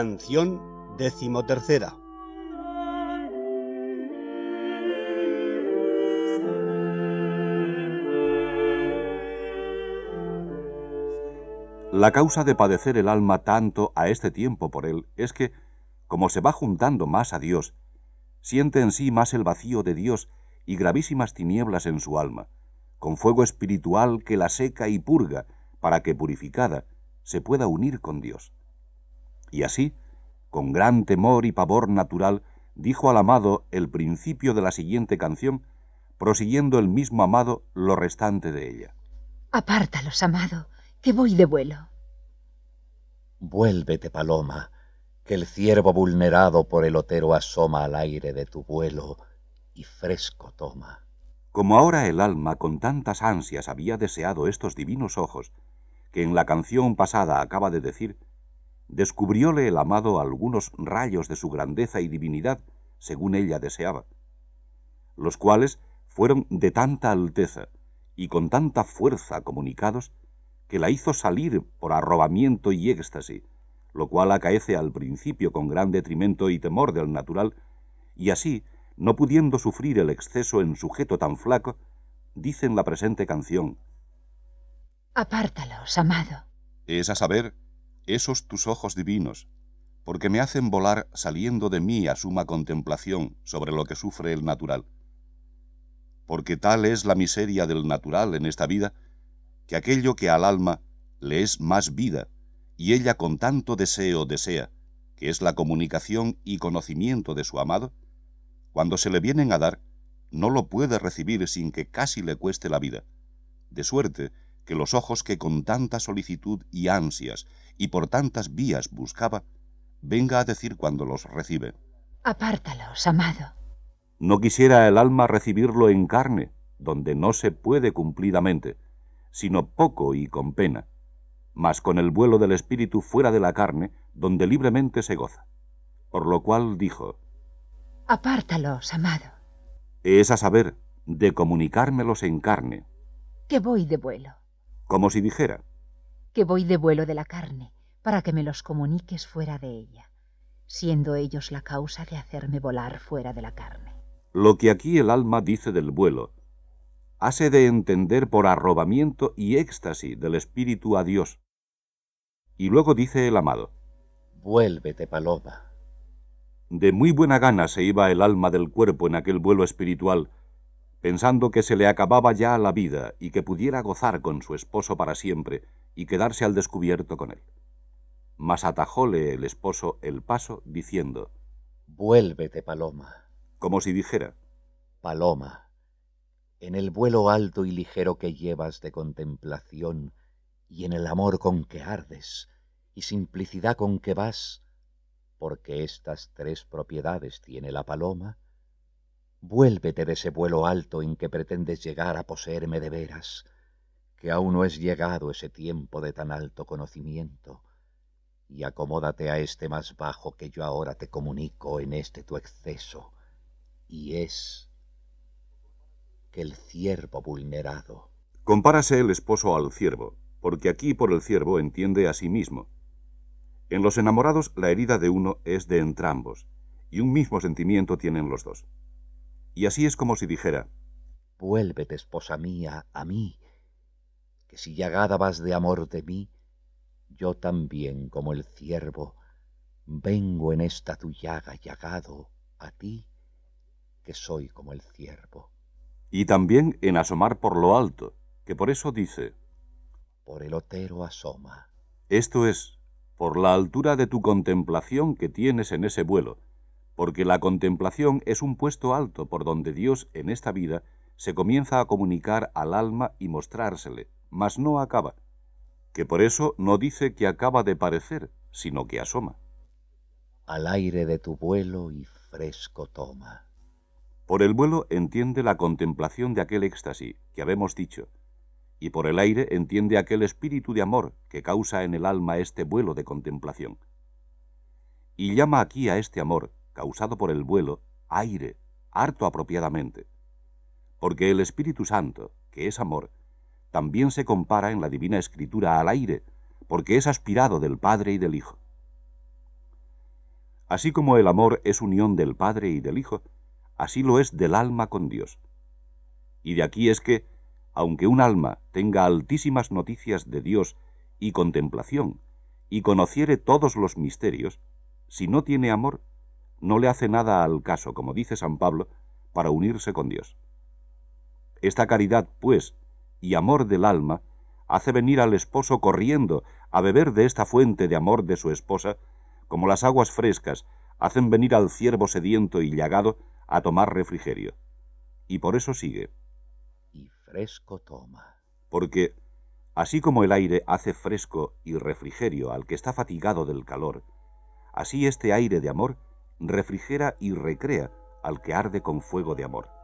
Canción decimotercera. La causa de padecer el alma tanto a este tiempo por él es que, como se va juntando más a Dios, siente en sí más el vacío de Dios y gravísimas tinieblas en su alma, con fuego espiritual que la seca y purga, para que purificada se pueda unir con Dios. Y así, con gran temor y pavor natural, dijo al amado el principio de la siguiente canción, prosiguiendo el mismo amado lo restante de ella. Apártalos, amado, que voy de vuelo. Vuélvete, paloma, que el ciervo vulnerado por el otero asoma al aire de tu vuelo y fresco toma. Como ahora el alma con tantas ansias había deseado estos divinos ojos, que en la canción pasada acaba de decir, descubrióle el amado algunos rayos de su grandeza y divinidad, según ella deseaba, los cuales fueron de tanta alteza y con tanta fuerza comunicados, que la hizo salir por arrobamiento y éxtasis, lo cual acaece al principio con gran detrimento y temor del natural, y así, no pudiendo sufrir el exceso en sujeto tan flaco, dice en la presente canción, Apártalos, amado. Es a saber, esos tus ojos divinos, porque me hacen volar saliendo de mí a suma contemplación sobre lo que sufre el natural. Porque tal es la miseria del natural en esta vida, que aquello que al alma le es más vida, y ella con tanto deseo desea, que es la comunicación y conocimiento de su amado, cuando se le vienen a dar, no lo puede recibir sin que casi le cueste la vida, de suerte que los ojos que con tanta solicitud y ansias y por tantas vías buscaba, venga a decir cuando los recibe. Apártalos, amado. No quisiera el alma recibirlo en carne, donde no se puede cumplidamente, sino poco y con pena, mas con el vuelo del espíritu fuera de la carne, donde libremente se goza. Por lo cual dijo, Apártalos, amado. Es a saber, de comunicármelos en carne. Que voy de vuelo como si dijera, que voy de vuelo de la carne, para que me los comuniques fuera de ella, siendo ellos la causa de hacerme volar fuera de la carne. Lo que aquí el alma dice del vuelo, hace de entender por arrobamiento y éxtasis del espíritu a Dios. Y luego dice el amado, Vuélvete, paloma. De muy buena gana se iba el alma del cuerpo en aquel vuelo espiritual, pensando que se le acababa ya la vida y que pudiera gozar con su esposo para siempre y quedarse al descubierto con él. Mas atajóle el esposo el paso, diciendo, Vuélvete, paloma. Como si dijera, Paloma, en el vuelo alto y ligero que llevas de contemplación, y en el amor con que ardes, y simplicidad con que vas, porque estas tres propiedades tiene la paloma, Vuélvete de ese vuelo alto en que pretendes llegar a poseerme de veras, que aún no es llegado ese tiempo de tan alto conocimiento, y acomódate a este más bajo que yo ahora te comunico en este tu exceso, y es que el ciervo vulnerado. Compárase el esposo al ciervo, porque aquí por el ciervo entiende a sí mismo. En los enamorados la herida de uno es de entrambos, y un mismo sentimiento tienen los dos. Y así es como si dijera, Vuélvete, esposa mía, a mí, que si llagada vas de amor de mí, yo también, como el ciervo, vengo en esta tu llaga llagado a ti, que soy como el ciervo. Y también en asomar por lo alto, que por eso dice, Por el otero asoma. Esto es, por la altura de tu contemplación que tienes en ese vuelo, porque la contemplación es un puesto alto por donde Dios en esta vida se comienza a comunicar al alma y mostrársele, mas no acaba, que por eso no dice que acaba de parecer, sino que asoma. Al aire de tu vuelo y fresco toma. Por el vuelo entiende la contemplación de aquel éxtasis que habemos dicho, y por el aire entiende aquel espíritu de amor que causa en el alma este vuelo de contemplación. Y llama aquí a este amor, causado por el vuelo, aire, harto apropiadamente. Porque el Espíritu Santo, que es amor, también se compara en la Divina Escritura al aire, porque es aspirado del Padre y del Hijo. Así como el amor es unión del Padre y del Hijo, así lo es del alma con Dios. Y de aquí es que, aunque un alma tenga altísimas noticias de Dios y contemplación, y conociere todos los misterios, si no tiene amor, no le hace nada al caso, como dice San Pablo, para unirse con Dios. Esta caridad, pues, y amor del alma, hace venir al esposo corriendo a beber de esta fuente de amor de su esposa, como las aguas frescas hacen venir al ciervo sediento y llagado a tomar refrigerio. Y por eso sigue. Y fresco toma. Porque, así como el aire hace fresco y refrigerio al que está fatigado del calor, así este aire de amor refrigera y recrea al que arde con fuego de amor.